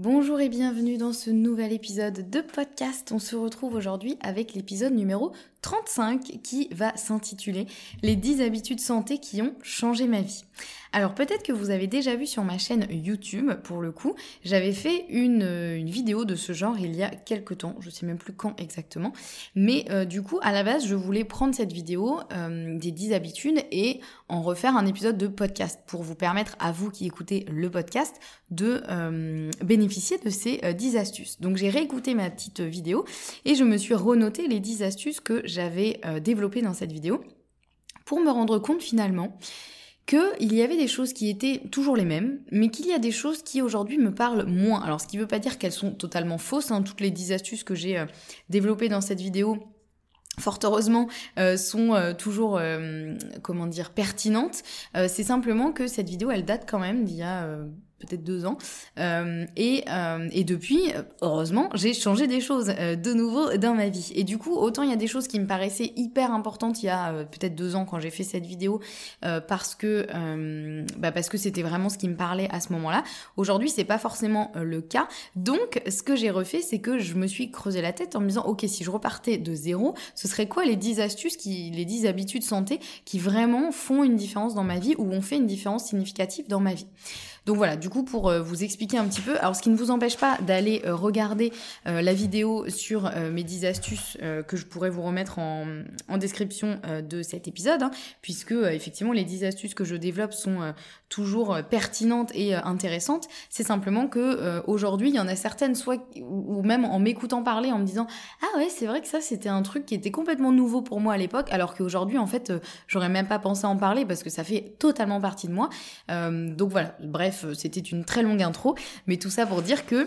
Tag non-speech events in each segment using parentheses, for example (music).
Bonjour et bienvenue dans ce nouvel épisode de podcast. On se retrouve aujourd'hui avec l'épisode numéro 35 qui va s'intituler Les 10 habitudes santé qui ont changé ma vie. Alors peut-être que vous avez déjà vu sur ma chaîne YouTube, pour le coup, j'avais fait une, euh, vidéo de ce genre il y a quelques temps, je sais même plus quand exactement, mais euh, du coup à la base je voulais prendre cette vidéo euh, des 10 habitudes et en refaire un épisode de podcast pour vous permettre à vous qui écoutez le podcast de bénéficier de ces 10 astuces. Donc j'ai réécouté ma petite vidéo et je me suis renoté les 10 astuces que j'avais développées dans cette vidéo pour me rendre compte finalement qu'il y avait des choses qui étaient toujours les mêmes, mais qu'il y a des choses qui aujourd'hui me parlent moins. Alors ce qui ne veut pas dire qu'elles sont totalement fausses, hein. toutes les 10 astuces que j'ai euh, développées dans cette vidéo fort heureusement, euh, sont euh, toujours, comment dire, pertinentes. c'est simplement que cette vidéo, elle date quand même d'il y a peut-être deux ans. Euh, et, euh, et depuis, heureusement, j'ai changé des choses euh, de nouveau dans ma vie. Et du coup, autant il y a des choses qui me paraissaient hyper importantes il y a peut-être deux ans quand j'ai fait cette vidéo, parce que bah parce que c'était vraiment ce qui me parlait à ce moment-là. Aujourd'hui, c'est pas forcément le cas. Donc, ce que j'ai refait, c'est que je me suis creusé la tête en me disant, ok, si je repartais de zéro, ce serait quoi les 10 astuces, qui, les 10 habitudes santé qui vraiment font une différence dans ma vie ou ont fait une différence significative dans ma vie? Donc voilà, du coup pour euh, vous expliquer un petit peu, alors ce qui ne vous empêche pas d'aller euh, regarder euh, la vidéo sur mes 10 astuces que je pourrais vous remettre en, description de cet épisode, hein, puisque effectivement les 10 astuces que je développe sont toujours pertinentes et intéressantes. C'est simplement que aujourd'hui il y en a certaines, soit ou même en m'écoutant parler, en me disant ah ouais c'est vrai que ça c'était un truc qui était complètement nouveau pour moi à l'époque, alors qu'aujourd'hui en fait j'aurais même pas pensé en parler parce que ça fait totalement partie de moi. donc voilà, bref euh, c'était une très longue intro, mais tout ça pour dire que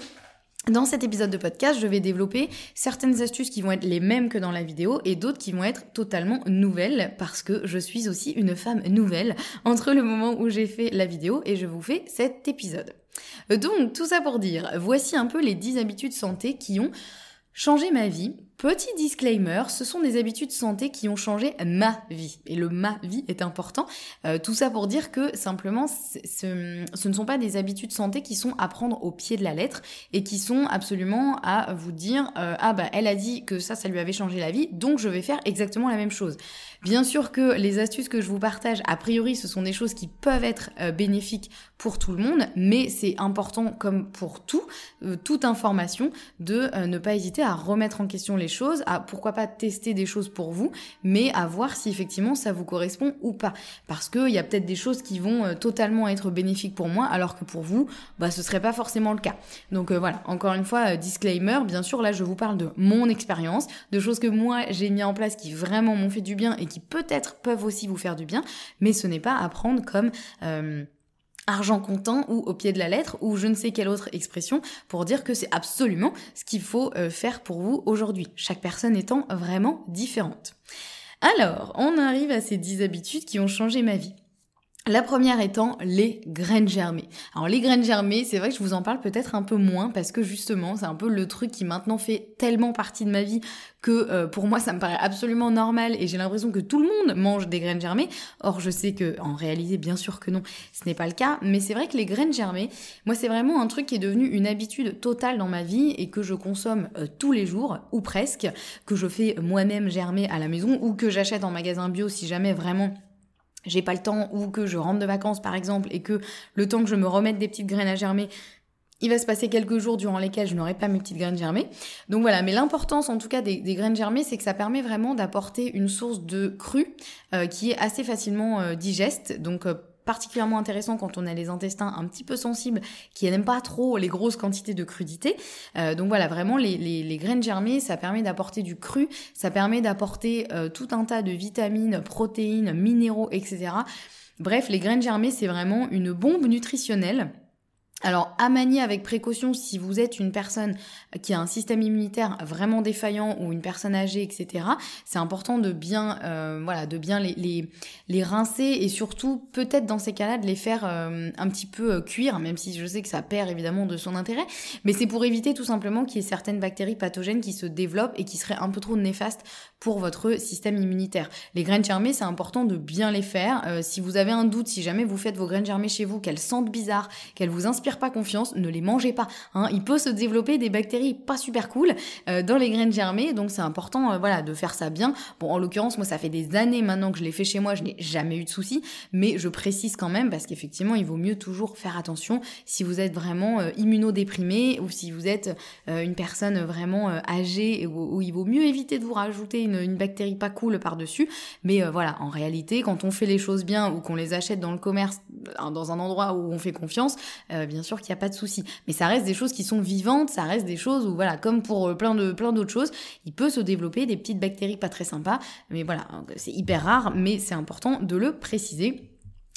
dans cet épisode de podcast, je vais développer certaines astuces qui vont être les mêmes que dans la vidéo et d'autres qui vont être totalement nouvelles parce que je suis aussi une femme nouvelle entre le moment où j'ai fait la vidéo et je vous fais cet épisode. Donc, tout ça pour dire, voici un peu les 10 habitudes santé qui ont changé ma vie Petit disclaimer, ce sont des habitudes santé qui ont changé ma vie. Et le ma vie est important. Euh, tout ça pour dire que simplement, ce ne sont pas des habitudes santé qui sont à prendre au pied de la lettre et qui sont absolument à vous dire euh, ah bah elle a dit que ça, ça lui avait changé la vie, donc je vais faire exactement la même chose. Bien sûr que les astuces que je vous partage, a priori, ce sont des choses qui peuvent être euh, bénéfiques pour tout le monde, mais c'est important, comme pour tout, toute information, de ne pas hésiter à remettre en question les choses, à pourquoi pas tester des choses pour vous, mais à voir si effectivement ça vous correspond ou pas. Parce qu'il y a peut-être des choses qui vont euh, totalement être bénéfiques pour moi, alors que pour vous, bah ce serait pas forcément le cas. Donc euh, voilà, encore une fois, euh, disclaimer, bien sûr, là je vous parle de mon expérience, de choses que moi j'ai mis en place qui vraiment m'ont fait du bien et qui peut-être peuvent aussi vous faire du bien, mais ce n'est pas à prendre comme argent comptant ou au pied de la lettre ou je ne sais quelle autre expression pour dire que c'est absolument ce qu'il faut euh, faire pour vous aujourd'hui, chaque personne étant vraiment différente. Alors, on arrive à ces 10 habitudes qui ont changé ma vie. La première étant les graines germées. Alors les graines germées, c'est vrai que je vous en parle peut-être un peu moins parce que justement c'est un peu le truc qui maintenant fait tellement partie de ma vie que euh, pour moi ça me paraît absolument normal et j'ai l'impression que tout le monde mange des graines germées. Or je sais que en réalité bien sûr que non, ce n'est pas le cas, mais c'est vrai que les graines germées, moi c'est vraiment un truc qui est devenu une habitude totale dans ma vie et que je consomme euh, tous les jours ou presque, que je fais moi-même germer à la maison ou que j'achète en magasin bio si jamais vraiment j'ai pas le temps ou que je rentre de vacances par exemple et que le temps que je me remette des petites graines à germer, il va se passer quelques jours durant lesquels je n'aurai pas mes petites graines germées. Donc voilà, mais l'importance en tout cas des, graines germées, c'est que ça permet vraiment d'apporter une source de cru euh, qui est assez facilement euh, digeste. Donc euh, particulièrement intéressant quand on a les intestins un petit peu sensibles, qui n'aiment pas trop les grosses quantités de crudité. donc voilà, vraiment les, les, graines germées, ça permet d'apporter du cru, ça permet d'apporter tout un tas de vitamines, protéines, minéraux, etc. Bref, les graines germées, c'est vraiment une bombe nutritionnelle alors, à manier avec précaution si vous êtes une personne qui a un système immunitaire vraiment défaillant ou une personne âgée, etc. C'est important de bien, euh, voilà, de bien les, rincer et surtout peut-être dans ces cas-là de les faire euh, un petit peu euh, cuire, même si je sais que ça perd évidemment de son intérêt. Mais c'est pour éviter tout simplement qu'il y ait certaines bactéries pathogènes qui se développent et qui seraient un peu trop néfastes pour votre système immunitaire. Les graines germées, c'est important de bien les faire. si vous avez un doute, si jamais vous faites vos graines germées chez vous, qu'elles sentent bizarre, qu'elles vous inspirent pas confiance, ne les mangez pas. Hein. Il peut se développer des bactéries pas super cool euh, dans les graines germées, donc c'est important euh, voilà, de faire ça bien. Bon, en l'occurrence, moi, ça fait des années maintenant que je l'ai fait chez moi, je n'ai jamais eu de soucis, mais je précise quand même parce qu'effectivement, il vaut mieux toujours faire attention si vous êtes vraiment euh, immunodéprimé ou si vous êtes une personne vraiment âgée où, il vaut mieux éviter de vous rajouter une, une bactérie pas cool par-dessus. Mais voilà, en réalité, quand on fait les choses bien ou qu'on les achète dans le commerce, dans un endroit où on fait confiance, bien bien sûr qu'il n'y a pas de souci. Mais ça reste des choses qui sont vivantes, ça reste des choses où, voilà, comme pour euh, plein de plein d'autres choses, il peut se développer des petites bactéries pas très sympas. Mais voilà, c'est hyper rare, mais c'est important de le préciser.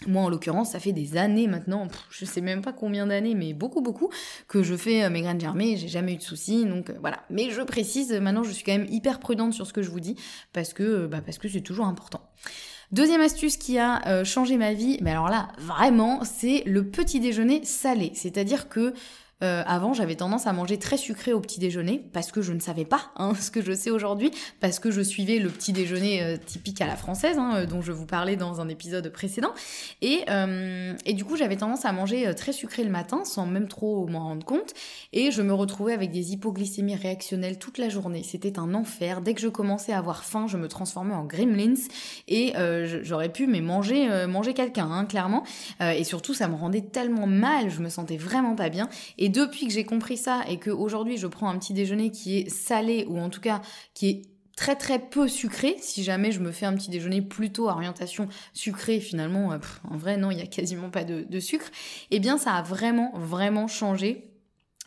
Moi, en l'occurrence, ça fait des années maintenant, je sais même pas combien d'années, mais beaucoup, beaucoup, que je fais euh, mes graines germées, j'ai jamais eu de soucis, donc euh, voilà. Mais je précise, maintenant, je suis quand même hyper prudente sur ce que je vous dis, parce que, bah, parce que c'est toujours important. Deuxième astuce qui a euh, changé ma vie, mais alors là, vraiment, c'est le petit déjeuner salé. C'est-à-dire que euh, avant, j'avais tendance à manger très sucré au petit déjeuner parce que je ne savais pas hein, (laughs) ce que je sais aujourd'hui, parce que je suivais le petit déjeuner euh, typique à la française, hein, euh, dont je vous parlais dans un épisode précédent. Et, et du coup, j'avais tendance à manger très sucré le matin sans même trop m'en rendre compte. Et je me retrouvais avec des hypoglycémies réactionnelles toute la journée. C'était un enfer. Dès que je commençais à avoir faim, je me transformais en gremlins et j'aurais pu mais manger, manger quelqu'un, hein, clairement. et surtout, ça me rendait tellement mal, je me sentais vraiment pas bien. Depuis que j'ai compris ça et que aujourd'hui je prends un petit déjeuner qui est salé ou en tout cas qui est très très peu sucré. Si jamais je me fais un petit déjeuner plutôt orientation sucrée, finalement, euh, en vrai non, il y a quasiment pas de, de sucre. Eh bien, ça a vraiment vraiment changé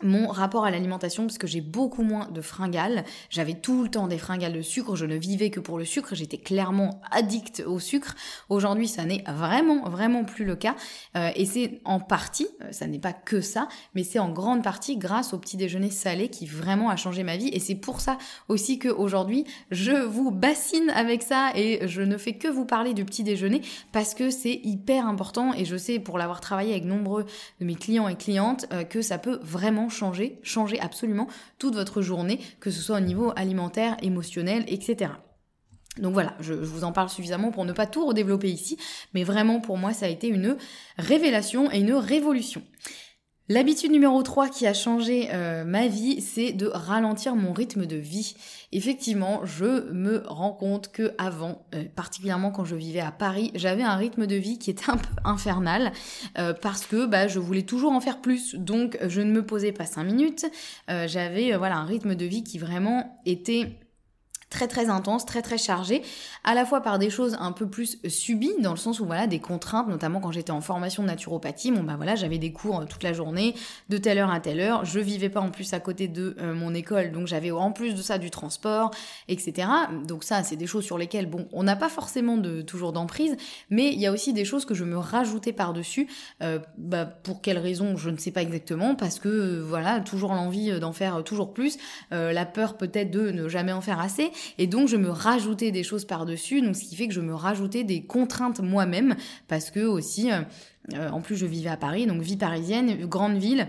mon rapport à l'alimentation parce que j'ai beaucoup moins de fringales. J'avais tout le temps des fringales de sucre, je ne vivais que pour le sucre, j'étais clairement addict au sucre. Aujourd'hui, ça n'est vraiment, vraiment plus le cas. Euh, et c'est en partie, euh, ça n'est pas que ça, mais c'est en grande partie grâce au petit déjeuner salé qui vraiment a changé ma vie. Et c'est pour ça aussi qu'aujourd'hui, je vous bassine avec ça et je ne fais que vous parler du petit déjeuner parce que c'est hyper important et je sais pour l'avoir travaillé avec nombreux de mes clients et clientes euh, que ça peut vraiment changer, changer absolument toute votre journée, que ce soit au niveau alimentaire, émotionnel, etc. Donc voilà, je, vous en parle suffisamment pour ne pas tout redévelopper ici, mais vraiment pour moi ça a été une révélation et une révolution. L'habitude numéro 3 qui a changé euh, ma vie, c'est de ralentir mon rythme de vie. Effectivement, je me rends compte que avant, euh, particulièrement quand je vivais à Paris, j'avais un rythme de vie qui était un peu infernal euh, parce que bah, je voulais toujours en faire plus. Donc je ne me posais pas 5 minutes. j'avais voilà un rythme de vie qui vraiment était très très intense, très très chargé, à la fois par des choses un peu plus subies, dans le sens où voilà, des contraintes, notamment quand j'étais en formation de naturopathie, bon bah voilà, j'avais des cours euh, toute la journée, de telle heure à telle heure, je vivais pas en plus à côté de euh, mon école, donc j'avais en plus de ça du transport, etc. Donc ça, c'est des choses sur lesquelles, bon, on n'a pas forcément de toujours d'emprise, mais il y a aussi des choses que je me rajoutais par-dessus, euh, bah, pour quelles raisons, je ne sais pas exactement, parce que voilà, toujours l'envie d'en faire toujours plus, la peur peut-être de ne jamais en faire assez, et donc, je me rajoutais des choses par-dessus, donc ce qui fait que je me rajoutais des contraintes moi-même, parce que aussi, euh, euh, en plus, je vivais à Paris, donc vie parisienne, grande ville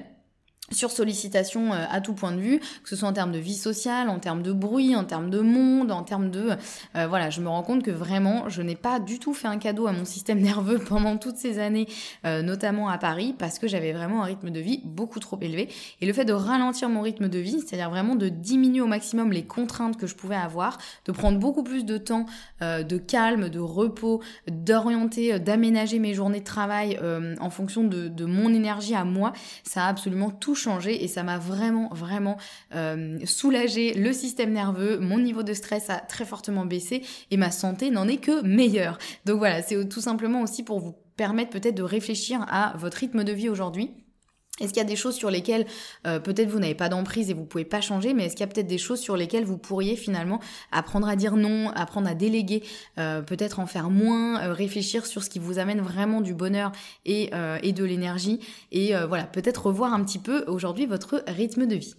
sur sollicitation euh, à tout point de vue, que ce soit en termes de vie sociale, en termes de bruit, en termes de monde, en termes de... Euh, voilà, je me rends compte que vraiment, je n'ai pas du tout fait un cadeau à mon système (laughs) nerveux pendant toutes ces années, euh, notamment à Paris, parce que j'avais vraiment un rythme de vie beaucoup trop élevé. Et le fait de ralentir mon rythme de vie, c'est-à-dire vraiment de diminuer au maximum les contraintes que je pouvais avoir, de prendre beaucoup plus de temps de calme, de repos, d'orienter, d'aménager mes journées de travail en fonction de, de mon énergie à moi, ça a absolument tout changé et ça m'a vraiment, vraiment euh, soulagé le système nerveux, mon niveau de stress a très fortement baissé et ma santé n'en est que meilleure. Donc voilà, c'est tout simplement aussi pour vous permettre peut-être de réfléchir à votre rythme de vie aujourd'hui est-ce qu'il y a des choses sur lesquelles euh, peut-être vous n'avez pas d'emprise et vous pouvez pas changer, mais est-ce qu'il y a peut-être des choses sur lesquelles vous pourriez finalement apprendre à dire non, apprendre à déléguer, euh, peut-être en faire moins, euh, réfléchir sur ce qui vous amène vraiment du bonheur et, et de l'énergie, et voilà, peut-être revoir un petit peu aujourd'hui votre rythme de vie.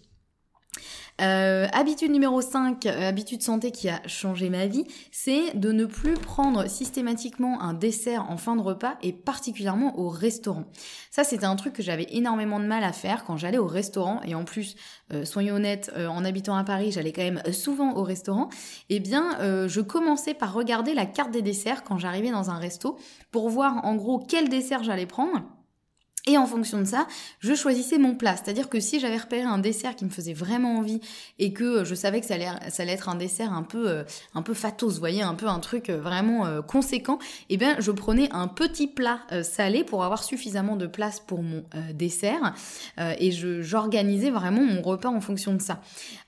Euh, habitude numéro 5, euh, habitude santé qui a changé ma vie, c'est de ne plus prendre systématiquement un dessert en fin de repas et particulièrement au restaurant. Ça, c'était un truc que j'avais énormément de mal à faire quand j'allais au restaurant et en plus, euh, soyons honnêtes, en habitant à Paris, j'allais quand même souvent au restaurant. Eh bien, je commençais par regarder la carte des desserts quand j'arrivais dans un resto pour voir en gros quel dessert j'allais prendre et en fonction de ça, je choisissais mon plat. C'est-à-dire que si j'avais repéré un dessert qui me faisait vraiment envie et que euh, je savais que ça allait, être un dessert un peu, euh, un peu fatos, vous voyez, un peu un truc euh, vraiment conséquent, eh bien, je prenais un petit plat salé pour avoir suffisamment de place pour mon dessert et j'organisais vraiment mon repas en fonction de ça.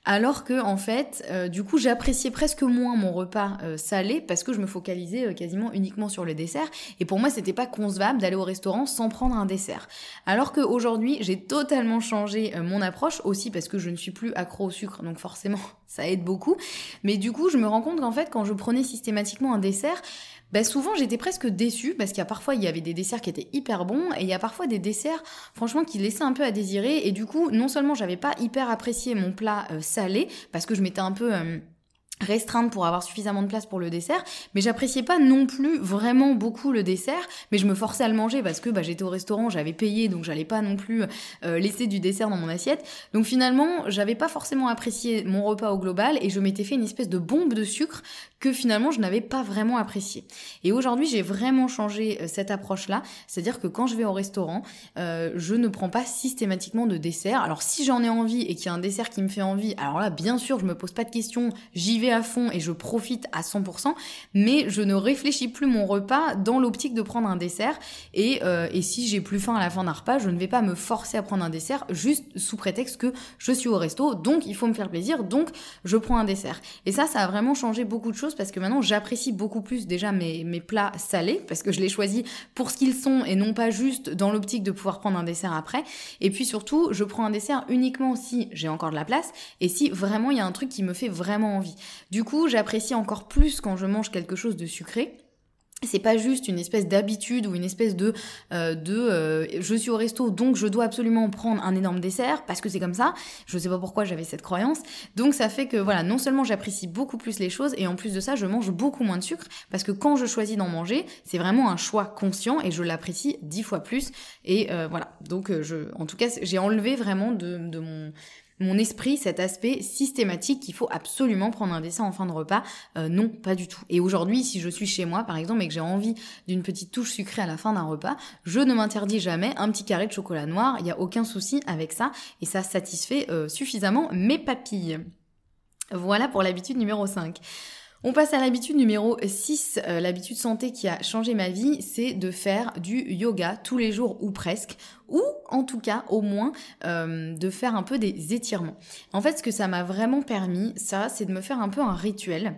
Alors que en fait, du coup, j'appréciais presque moins mon repas salé parce que je me focalisais quasiment uniquement sur le dessert. Et pour moi, c'était pas concevable d'aller au restaurant sans prendre un dessert. Alors qu'aujourd'hui, j'ai totalement changé euh, mon approche aussi parce que je ne suis plus accro au sucre, donc forcément, (laughs) ça aide beaucoup. Mais du coup, je me rends compte qu'en fait, quand je prenais systématiquement un dessert, bah souvent j'étais presque déçue parce qu'il y a parfois il y avait des desserts qui étaient hyper bons et il y a parfois des desserts franchement qui laissaient un peu à désirer et du coup non seulement j'avais pas hyper apprécié mon plat euh, salé parce que je m'étais un peu euh, restreinte pour avoir suffisamment de place pour le dessert, mais j'appréciais pas non plus vraiment beaucoup le dessert, mais je me forçais à le manger parce que bah, j'étais au restaurant, j'avais payé, donc j'allais pas non plus euh, laisser du dessert dans mon assiette. Donc finalement, j'avais pas forcément apprécié mon repas au global et je m'étais fait une espèce de bombe de sucre que finalement je n'avais pas vraiment apprécié. Et aujourd'hui, j'ai vraiment changé euh, cette approche-là, c'est-à-dire que quand je vais au restaurant, euh, je ne prends pas systématiquement de dessert. Alors si j'en ai envie et qu'il y a un dessert qui me fait envie, alors là, bien sûr, je me pose pas de questions, j'y vais à fond et je profite à 100%, mais je ne réfléchis plus mon repas dans l'optique de prendre un dessert. Euh, et si j'ai plus faim à la fin d'un repas, je ne vais pas me forcer à prendre un dessert juste sous prétexte que je suis au resto, donc il faut me faire plaisir, donc je prends un dessert. Et ça, ça a vraiment changé beaucoup de choses parce que maintenant j'apprécie beaucoup plus déjà mes, mes plats salés parce que je les choisis pour ce qu'ils sont et non pas juste dans l'optique de pouvoir prendre un dessert après. Et puis surtout, je prends un dessert uniquement si j'ai encore de la place et si vraiment il y a un truc qui me fait vraiment envie. Du coup, j'apprécie encore plus quand je mange quelque chose de sucré c'est pas juste une espèce d'habitude ou une espèce de euh, de euh, je suis au resto donc je dois absolument prendre un énorme dessert parce que c'est comme ça. Je sais pas pourquoi j'avais cette croyance. Donc ça fait que voilà, non seulement j'apprécie beaucoup plus les choses et en plus de ça, je mange beaucoup moins de sucre parce que quand je choisis d'en manger, c'est vraiment un choix conscient et je l'apprécie dix fois plus et euh, voilà. Donc je en tout cas, j'ai enlevé vraiment de de mon mon esprit cet aspect systématique qu'il faut absolument prendre un dessin en fin de repas. Euh, non, pas du tout. Et aujourd'hui, si je suis chez moi, par exemple, et que j'ai envie d'une petite touche sucrée à la fin d'un repas, je ne m'interdis jamais un petit carré de chocolat noir. Il n'y a aucun souci avec ça. Et ça satisfait euh, suffisamment mes papilles. Voilà pour l'habitude numéro 5. On passe à l'habitude numéro 6, euh, l'habitude santé qui a changé ma vie, c'est de faire du yoga tous les jours ou presque, ou en tout cas au moins euh, de faire un peu des étirements. En fait, ce que ça m'a vraiment permis, ça, c'est de me faire un peu un rituel.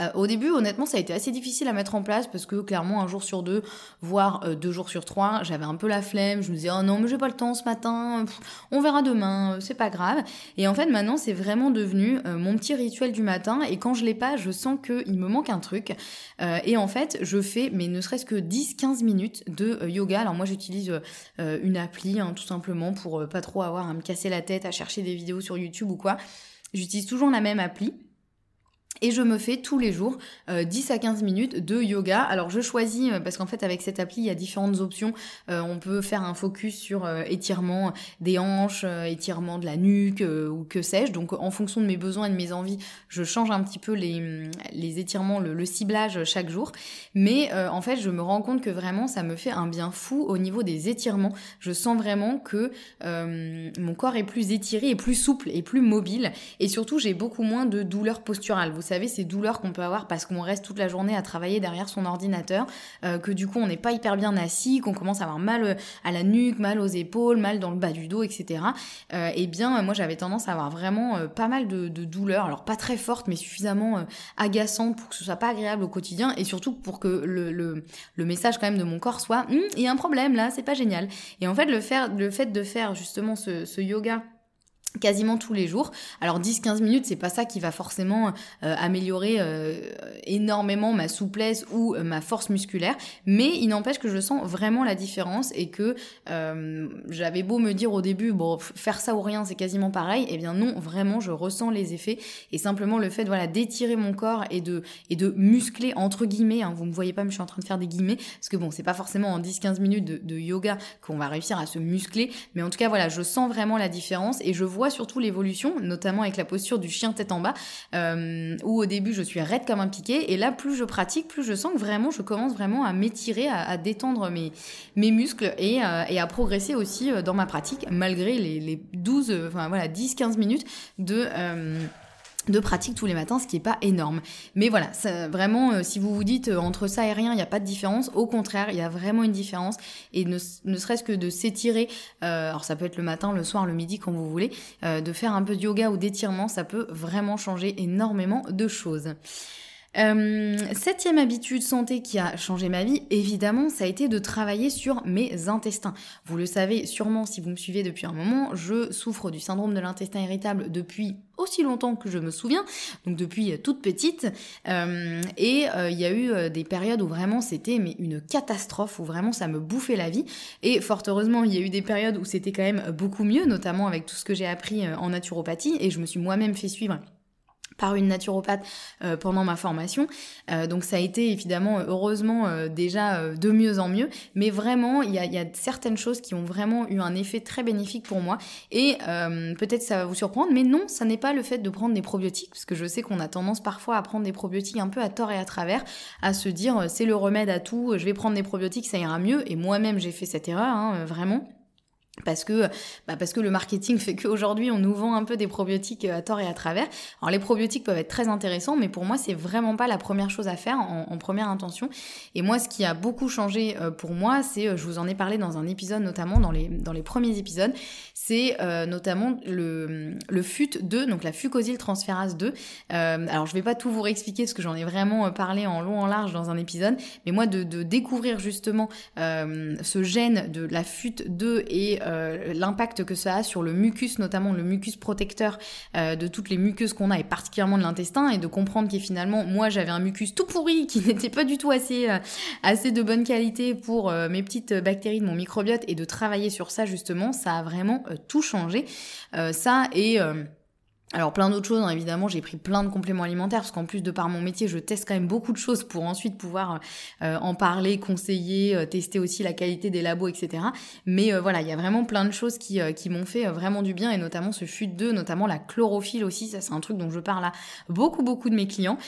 Euh, au début, honnêtement, ça a été assez difficile à mettre en place parce que clairement, un jour sur deux, voire euh, deux jours sur trois, j'avais un peu la flemme. Je me disais, oh non, mais j'ai pas le temps ce matin, on verra demain, euh, c'est pas grave. Et en fait, maintenant, c'est vraiment devenu mon petit rituel du matin. Et quand je l'ai pas, je sens qu'il me manque un truc. et en fait, je fais, mais ne serait-ce que 10-15 minutes de yoga. Alors moi, j'utilise une appli, hein, tout simplement, pour pas trop avoir à me casser la tête, à chercher des vidéos sur YouTube ou quoi. J'utilise toujours la même appli. Et je me fais tous les jours 10 euh, à 15 minutes de yoga. Alors je choisis, euh, parce qu'en fait avec cette appli, il y a différentes options. Euh, on peut faire un focus sur étirement des hanches, étirement de la nuque ou que sais-je. Donc en fonction de mes besoins et de mes envies, je change un petit peu les, les étirements, le, ciblage chaque jour. Mais en fait, je me rends compte que vraiment, ça me fait un bien fou au niveau des étirements. Je sens vraiment que mon corps est plus étiré et plus souple et plus mobile. Et surtout, j'ai beaucoup moins de douleurs posturales. Savez, ces douleurs qu'on peut avoir parce qu'on reste toute la journée à travailler derrière son ordinateur, que du coup on n'est pas hyper bien assis, qu'on commence à avoir mal à la nuque, mal aux épaules, mal dans le bas du dos, etc. eh bien, moi j'avais tendance à avoir vraiment pas mal de, douleurs, alors pas très fortes, mais suffisamment agaçantes pour que ce soit pas agréable au quotidien et surtout pour que le, message quand même de mon corps soit hum, il y a un problème là, c'est pas génial. Et en fait, le, fait de faire justement ce yoga quasiment tous les jours. Alors 10-15 minutes, c'est pas ça qui va forcément euh, améliorer euh, énormément ma souplesse ou euh, ma force musculaire, mais il n'empêche que je sens vraiment la différence et que j'avais beau me dire au début bon faire ça ou rien c'est quasiment pareil, et eh bien non, vraiment je ressens les effets. Et simplement le fait voilà d'étirer mon corps et de muscler entre guillemets, hein, vous me voyez pas mais je suis en train de faire des guillemets parce que bon, c'est pas forcément en 10-15 minutes de, de yoga qu'on va réussir à se muscler, mais en tout cas voilà, je sens vraiment la différence et je vois surtout l'évolution, notamment avec la posture du chien tête en bas, euh, où au début je suis raide comme un piqué, et là plus je pratique, plus je sens que vraiment je commence vraiment à m'étirer, à, détendre mes, muscles et, euh, et, à progresser aussi euh, dans ma pratique, malgré les, les 12, enfin voilà, 10-15 minutes de de pratique tous les matins, ce qui est pas énorme. Mais voilà, vraiment, euh, si vous vous dites euh, entre ça et rien, il n'y a pas de différence. Au contraire, il y a vraiment une différence. Et ne, serait-ce que de s'étirer, euh, alors ça peut être le matin, le soir, le midi, quand vous voulez, de faire un peu de yoga ou d'étirement, ça peut vraiment changer énormément de choses. Euh, septième habitude santé qui a changé ma vie, évidemment, ça a été de travailler sur mes intestins. Vous le savez sûrement si vous me suivez depuis un moment, je souffre du syndrome de l'intestin irritable depuis aussi longtemps que je me souviens, donc depuis toute petite. Euh, et euh, il y a eu des périodes où vraiment c'était mais une catastrophe, où vraiment ça me bouffait la vie. Et fort heureusement, il y a eu des périodes où c'était quand même beaucoup mieux, notamment avec tout ce que j'ai appris en naturopathie. Et je me suis moi-même fait suivre par une naturopathe euh, pendant ma formation. Euh, donc ça a été évidemment, heureusement, euh, déjà de mieux en mieux. Mais vraiment, il y a, y a, certaines choses qui ont vraiment eu un effet très bénéfique pour moi. Et peut-être ça va vous surprendre, mais non, ça n'est pas le fait de prendre des probiotiques, parce que je sais qu'on a tendance parfois à prendre des probiotiques un peu à tort et à travers, à se dire c'est le remède à tout, je vais prendre des probiotiques, ça ira mieux. Et moi-même, j'ai fait cette erreur, hein, vraiment. Parce que, bah parce que le marketing (laughs) fait qu'aujourd'hui on nous vend un peu des probiotiques euh, à tort et à travers. Alors les probiotiques peuvent être très intéressants, mais pour moi c'est vraiment pas la première chose à faire en, première intention. Et moi ce qui a beaucoup changé euh, pour moi, c'est, euh, je vous en ai parlé dans un épisode notamment dans les dans les premiers épisodes, c'est notamment le le FUT 2, donc la fucosyl transférase 2. alors je vais pas tout vous réexpliquer parce que j'en ai vraiment parlé en long en large dans un épisode, mais moi de, découvrir justement ce gène de la FUT 2 et euh, l'impact que ça a sur le mucus, notamment le mucus protecteur euh, de toutes les muqueuses qu'on a et particulièrement de l'intestin et de comprendre que finalement moi j'avais un mucus tout pourri qui (laughs) n'était pas du tout assez euh, assez de bonne qualité pour mes petites bactéries de mon microbiote et de travailler sur ça justement, ça a vraiment tout changé. ça et alors plein d'autres choses, hein, évidemment, j'ai pris plein de compléments alimentaires parce qu'en plus de par mon métier, je teste quand même beaucoup de choses pour ensuite pouvoir euh, en parler, conseiller, euh, tester aussi la qualité des labos, etc. Mais euh, voilà, il y a vraiment plein de choses qui, m'ont fait vraiment du bien et notamment ce fut 2, notamment la chlorophylle aussi, ça c'est un truc dont je parle à beaucoup beaucoup de mes clients,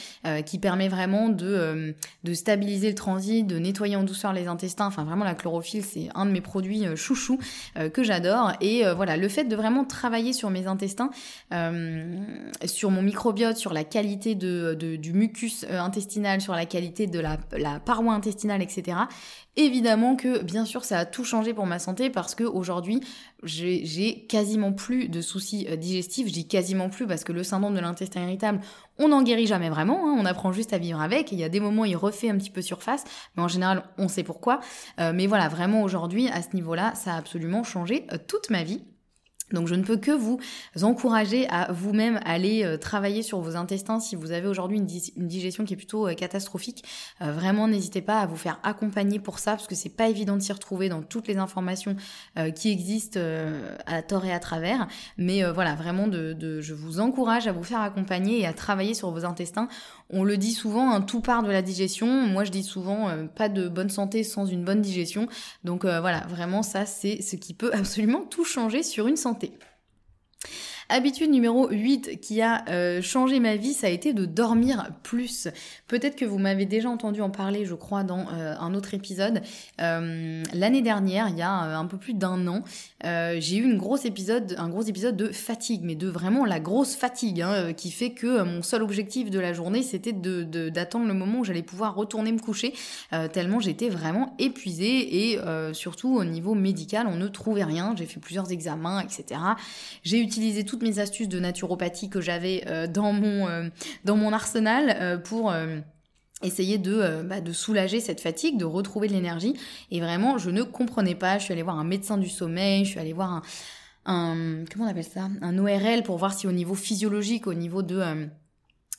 qui permet vraiment de, stabiliser le transit, de nettoyer en douceur les intestins. Enfin vraiment la chlorophylle c'est un de mes produits chouchous que j'adore et voilà le fait de vraiment travailler sur mes intestins. Sur mon microbiote, sur la qualité du mucus euh, intestinal, sur la qualité de la, paroi intestinale, etc. Évidemment que, bien sûr, ça a tout changé pour ma santé parce que aujourd'hui, j'ai quasiment plus de soucis euh, digestifs. Dis quasiment plus parce que le syndrome de l'intestin irritable, on n'en guérit jamais vraiment. Hein. on apprend juste à vivre avec. Il y a des moments, il refait un petit peu surface, mais en général, on sait pourquoi. mais voilà, vraiment aujourd'hui, à ce niveau-là, ça a absolument changé toute ma vie. Donc je ne peux que vous encourager à vous-même aller euh, travailler sur vos intestins si vous avez aujourd'hui une, digestion qui est plutôt euh, catastrophique. Euh, vraiment n'hésitez pas à vous faire accompagner pour ça parce que c'est pas évident de s'y retrouver dans toutes les informations qui existent à tort et à travers. Mais voilà, vraiment de, je vous encourage à vous faire accompagner et à travailler sur vos intestins. On le dit souvent, un tout part de la digestion. Moi je dis souvent pas de bonne santé sans une bonne digestion. Donc voilà, vraiment ça c'est ce qui peut (laughs) absolument tout changer sur une santé santé. Habitude numéro 8 qui a euh, changé ma vie, ça a été de dormir plus. Peut-être que vous m'avez déjà entendu en parler, je crois, dans euh, un autre épisode. Euh, l'année dernière, il y a un peu plus d'un an, j'ai eu une grosse épisode, un gros épisode de fatigue, mais de vraiment la grosse fatigue, hein, qui fait que mon seul objectif de la journée, c'était d'attendre de, le moment où j'allais pouvoir retourner me coucher, tellement j'étais vraiment épuisée et surtout au niveau médical, on ne trouvait rien. J'ai fait plusieurs examens, etc. J'ai utilisé mes astuces de naturopathie que j'avais euh, dans, mon, euh, dans mon arsenal euh, pour essayer de, bah, de soulager cette fatigue, de retrouver de l'énergie. Et vraiment, je ne comprenais pas. Je suis allée voir un médecin du sommeil, je suis allée voir un comment on appelle ça, un ORL pour voir si au niveau physiologique, au niveau de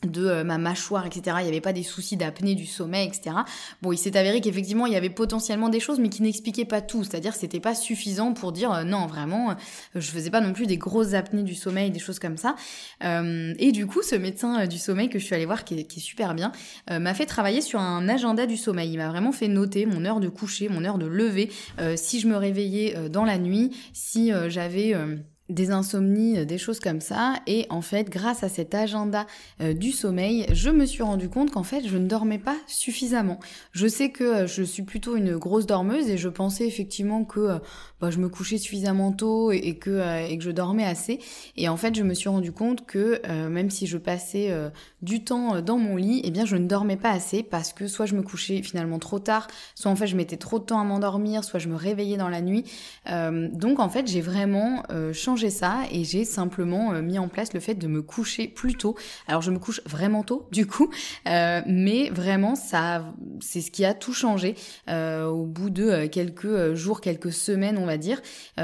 de euh, ma mâchoire, etc. Il n'y avait pas des soucis d'apnée du sommeil, etc. Bon, il s'est avéré qu'effectivement, il y avait potentiellement des choses, mais qui n'expliquaient pas tout. C'est-à-dire c'était pas suffisant pour dire euh, non, vraiment, euh, je faisais pas non plus des grosses apnées du sommeil, des choses comme ça. et du coup, ce médecin du sommeil que je suis allée voir, qui est, qui est super bien, m'a fait travailler sur un agenda du sommeil. Il m'a vraiment fait noter mon heure de coucher, mon heure de lever, si je me réveillais dans la nuit, si j'avais des insomnies, euh, des choses comme ça. Et en fait, grâce à cet agenda euh, du sommeil, je me suis rendu compte qu'en fait, je ne dormais pas suffisamment. Je sais que euh, je suis plutôt une grosse dormeuse et je pensais effectivement que bah, je me couchais suffisamment tôt et, que, et que je dormais assez. Et en fait, je me suis rendu compte que même si je passais du temps dans mon lit, eh bien, je ne dormais pas assez parce que soit je me couchais finalement trop tard, soit en fait, je mettais trop de temps à m'endormir, soit je me réveillais dans la nuit. donc, en fait, j'ai vraiment changé ça et j'ai simplement euh, mis en place le fait de me coucher plus tôt. Alors je me couche vraiment tôt du coup, euh, mais vraiment ça, c'est ce qui a tout changé euh, au bout de quelques jours, quelques semaines on va dire.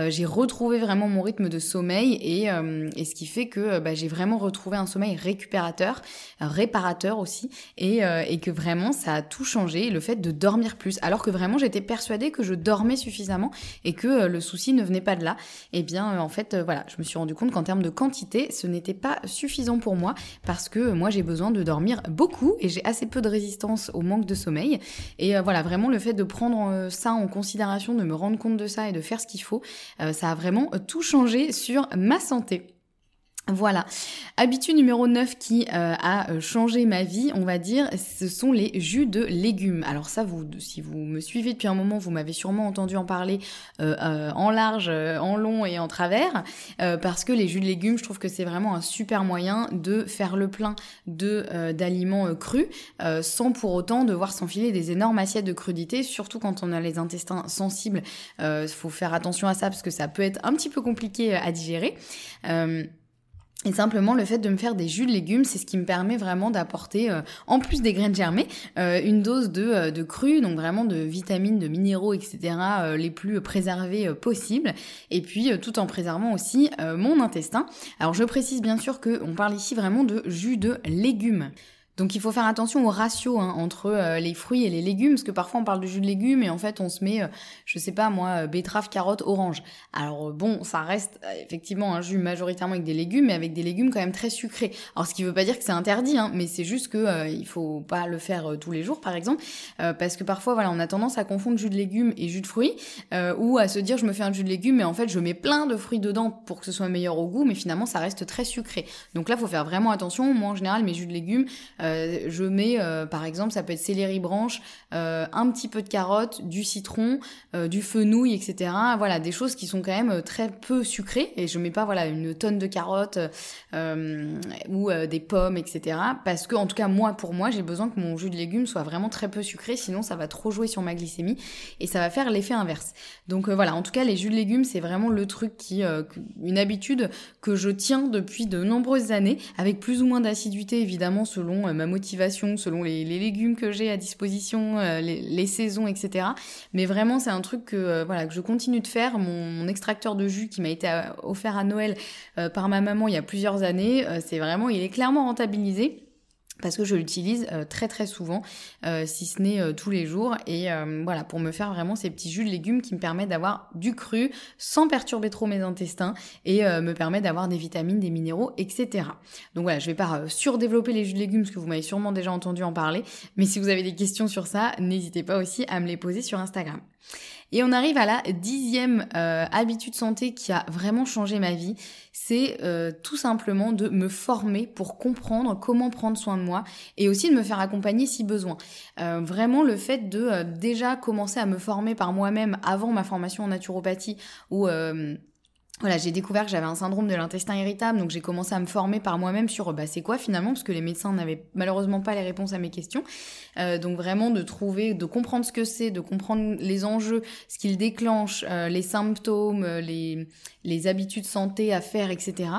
j'ai retrouvé vraiment mon rythme de sommeil et, et ce qui fait que bah, j'ai vraiment retrouvé un sommeil récupérateur, réparateur aussi et, et que vraiment ça a tout changé, le fait de dormir plus. Alors que vraiment j'étais persuadée que je dormais suffisamment et que le souci ne venait pas de là. Et eh bien en fait voilà, je me suis rendu compte qu'en termes de quantité, ce n'était pas suffisant pour moi parce que moi j'ai besoin de dormir beaucoup et j'ai assez peu de résistance au manque de sommeil. Et euh, voilà, vraiment le fait de prendre euh, ça en considération, de me rendre compte de ça et de faire ce qu'il faut, euh, ça a vraiment tout changé sur ma santé. Voilà. Habitude numéro 9 qui euh, a euh, changé ma vie, on va dire, ce sont les jus de légumes. Alors ça, vous, si vous me suivez depuis un moment, vous m'avez sûrement entendu en parler euh, en large, en long et en travers, parce que les jus de légumes, je trouve que c'est vraiment un super moyen de faire le plein de d'aliments crus, sans pour autant devoir s'enfiler des énormes assiettes de crudité, surtout quand on a les intestins sensibles. Il faut faire attention à ça parce que ça peut être un petit peu compliqué à digérer. Et simplement le fait de me faire des jus de légumes, c'est ce qui me permet vraiment d'apporter, euh, en plus des graines germées, euh, une dose de, euh, de cru, donc vraiment de vitamines, de minéraux, etc. les plus préservés possibles. Et puis tout en préservant aussi mon intestin. Alors je précise bien sûr qu'on parle ici vraiment de jus de légumes. Donc il faut faire attention au ratio hein, entre euh, les fruits et les légumes, parce que parfois on parle de jus de légumes et en fait on se met, euh, je sais pas moi, euh, betterave, carotte, orange. Alors bon, ça reste effectivement un jus majoritairement avec des légumes, mais avec des légumes quand même très sucrés. Alors ce qui veut pas dire que c'est interdit, hein, mais c'est juste que il faut pas le faire tous les jours par exemple, parce que parfois voilà on a tendance à confondre jus de légumes et jus de fruits, ou à se dire je me fais un jus de légumes, mais en fait je mets plein de fruits dedans pour que ce soit meilleur au goût, mais finalement ça reste très sucré. Donc là faut faire vraiment attention. Moi en général mes jus de légumes euh, je mets, euh, par exemple, ça peut être céleri branche, euh, un petit peu de carotte, du citron, du fenouil, etc. Voilà, des choses qui sont quand même très peu sucrées. Et je mets pas, voilà, une tonne de carottes ou des pommes, etc. Parce que, en tout cas, moi, pour moi, j'ai besoin que mon jus de légumes soit vraiment très peu sucré. Sinon, ça va trop jouer sur ma glycémie et ça va faire l'effet inverse. Donc voilà, en tout cas, les jus de légumes, c'est vraiment le truc qui, une habitude que je tiens depuis de nombreuses années, avec plus ou moins d'assiduité, évidemment, selon ma motivation selon les, légumes que j'ai à disposition, euh, les, saisons, etc. Mais vraiment, c'est un truc que, euh, voilà, que je continue de faire. Mon, extracteur de jus qui m'a été euh, offert à Noël par ma maman il y a plusieurs années, c'est vraiment, il est clairement rentabilisé parce que je l'utilise euh, très très souvent, euh, si ce n'est euh, tous les jours, et voilà, pour me faire vraiment ces petits jus de légumes qui me permettent d'avoir du cru sans perturber trop mes intestins et me permet d'avoir des vitamines, des minéraux, etc. Donc voilà, je vais pas surdévelopper les jus de légumes parce que vous m'avez sûrement déjà entendu en parler, mais si vous avez des questions sur ça, n'hésitez pas aussi à me les poser sur Instagram. Et on arrive à la dixième euh, habitude santé qui a vraiment changé ma vie. C'est euh, tout simplement de me former pour comprendre comment prendre soin de moi et aussi de me faire accompagner si besoin. Euh, vraiment le fait de déjà commencer à me former par moi-même avant ma formation en naturopathie ou voilà, j'ai découvert que j'avais un syndrome de l'intestin irritable, donc j'ai commencé à me former par moi-même sur bah, c'est quoi finalement, parce que les médecins n'avaient malheureusement pas les réponses à mes questions. Euh, donc vraiment de trouver, de comprendre ce que c'est, de comprendre les enjeux, ce qu'ils déclenchent, euh, les symptômes, euh, les, les habitudes santé à faire, etc.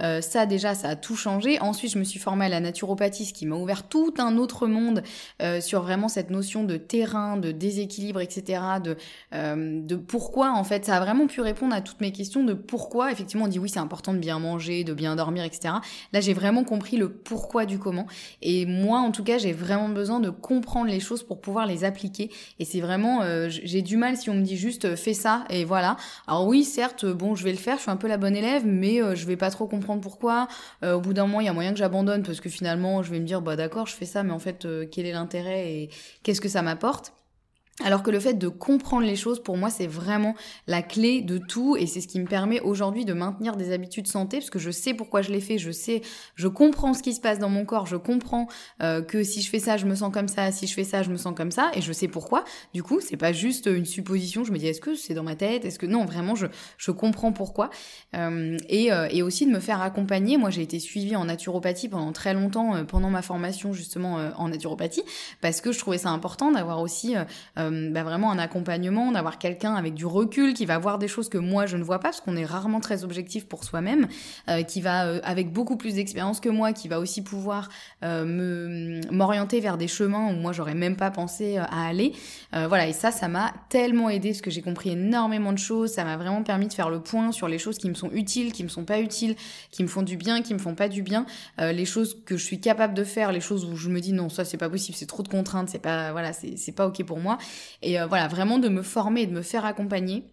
Euh, ça déjà, ça a tout changé. Ensuite, je me suis formée à la naturopathie, ce qui m'a ouvert tout un autre monde euh, sur vraiment cette notion de terrain, de déséquilibre, etc. De, euh, de pourquoi, en fait, ça a vraiment pu répondre à toutes mes questions de pourquoi. Effectivement, on dit oui, c'est important de bien manger, de bien dormir, etc. Là, j'ai vraiment compris le pourquoi du comment. Et moi, en tout cas, j'ai vraiment besoin de comprendre les choses pour pouvoir les appliquer. Et c'est vraiment, j'ai du mal si on me dit juste fais ça et voilà. Alors oui, certes, bon, je vais le faire, je suis un peu la bonne élève, mais euh, je vais pas trop comprendre pourquoi. Euh, au bout d'un moment, il y a moyen que j'abandonne parce que finalement, je vais me dire, bah d'accord, je fais ça, mais en fait, euh, quel est l'intérêt et qu'est-ce que ça m'apporte? Alors que le fait de comprendre les choses, pour moi, c'est vraiment la clé de tout et c'est ce qui me permet aujourd'hui de maintenir des habitudes santé parce que je sais pourquoi je les fais, je sais, je comprends ce qui se passe dans mon corps, je comprends euh, que si je fais ça, je me sens comme ça, si je fais ça, je me sens comme ça et je sais pourquoi. Du coup, c'est pas juste une supposition, je me dis est-ce que c'est dans ma tête, est-ce que non, vraiment, je, je comprends pourquoi. Euh, et, euh, et aussi de me faire accompagner. Moi, j'ai été suivie en naturopathie pendant très longtemps, pendant ma formation justement en naturopathie, parce que je trouvais ça important d'avoir aussi euh, bah, vraiment un accompagnement, d'avoir quelqu'un avec du recul qui va voir des choses que moi je ne vois pas, parce qu'on est rarement très objectif pour soi-même, euh, qui va euh, avec beaucoup plus d'expérience que moi, qui va aussi pouvoir me m'orienter vers des chemins où moi j'aurais même pas pensé à aller. voilà, et ça, ça m'a tellement aidé parce que j'ai compris énormément de choses. Ça m'a vraiment permis de faire le point sur les choses qui me sont utiles, qui me sont pas utiles, qui me font du bien, qui me font pas du bien, les choses que je suis capable de faire, les choses où je me dis non, ça c'est pas possible, c'est trop de contraintes, c'est pas voilà, c'est pas ok pour moi. Et euh, voilà, vraiment de me former et de me faire accompagner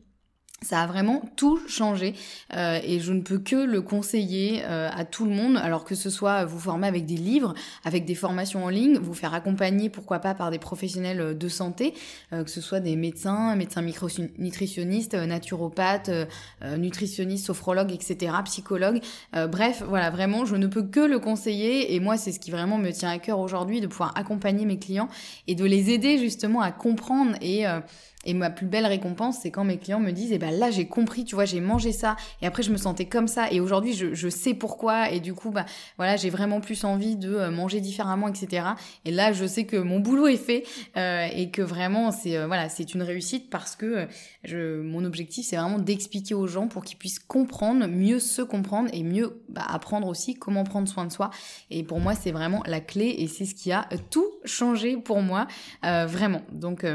ça a vraiment tout changé euh, et je ne peux que le conseiller euh, à tout le monde, alors que ce soit vous former avec des livres, avec des formations en ligne, vous faire accompagner pourquoi pas par des professionnels euh, de santé, que ce soit des médecins, médecins nutritionnistes, naturopathes, nutritionnistes, sophrologues, etc., psychologues. bref, voilà, vraiment, je ne peux que le conseiller et moi, c'est ce qui vraiment me tient à cœur aujourd'hui, de pouvoir accompagner mes clients et de les aider justement à comprendre et et ma plus belle récompense, c'est quand mes clients me disent, eh ben là j'ai compris, tu vois, j'ai mangé ça, et après je me sentais comme ça, et aujourd'hui je, je, sais pourquoi, et du coup, bah voilà, j'ai vraiment plus envie de euh, manger différemment, etc. Et là, je sais que mon (laughs) boulot est fait, euh, et que vraiment c'est euh, voilà, c'est une réussite parce que je, mon objectif c'est vraiment d'expliquer aux gens pour qu'ils puissent comprendre, mieux se comprendre et mieux bah, apprendre aussi comment prendre soin de soi. Et pour moi, c'est vraiment la clé, et c'est ce qui a tout changé pour moi, vraiment. Donc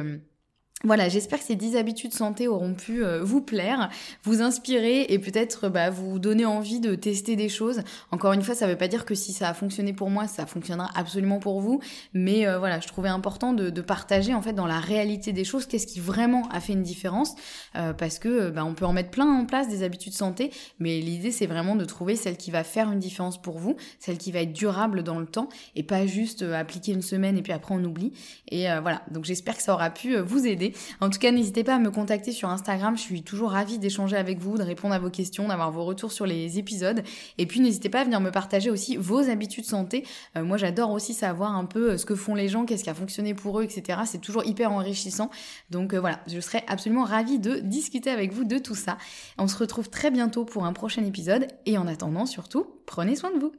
voilà, j'espère que ces 10 habitudes santé auront pu euh, vous plaire, vous inspirer et peut-être bah, vous donner envie de tester des choses. Encore une fois, ça ne veut pas dire que si ça a fonctionné pour moi, ça fonctionnera absolument pour vous. Mais euh, voilà, je trouvais important de, partager en fait dans la réalité des choses qu'est-ce qui vraiment a fait une différence. Euh, parce que bah, on peut en mettre plein en place des habitudes santé, mais l'idée c'est vraiment de trouver celle qui va faire une différence pour vous, celle qui va être durable dans le temps et pas juste appliquer une semaine et puis après on oublie. Et voilà, donc j'espère que ça aura pu vous aider. En tout cas, n'hésitez pas à me contacter sur Instagram. Je suis toujours ravie d'échanger avec vous, de répondre à vos questions, d'avoir vos retours sur les épisodes. Et puis, n'hésitez pas à venir me partager aussi vos habitudes santé. Euh, moi, j'adore aussi savoir un peu euh, ce que font les gens, qu'est-ce qui a fonctionné pour eux, etc. C'est toujours hyper enrichissant. Donc euh, voilà, je serais absolument ravie de discuter avec vous de tout ça. On se retrouve très bientôt pour un prochain épisode. Et en attendant, surtout, prenez soin de vous.